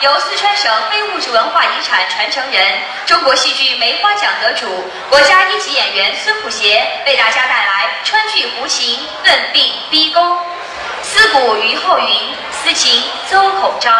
由四川省非物质文化遗产传承人、中国戏剧梅花奖得主、国家一级演员孙普协为大家带来川剧《胡琴问病逼宫》，思古于后云，思秦邹口昭。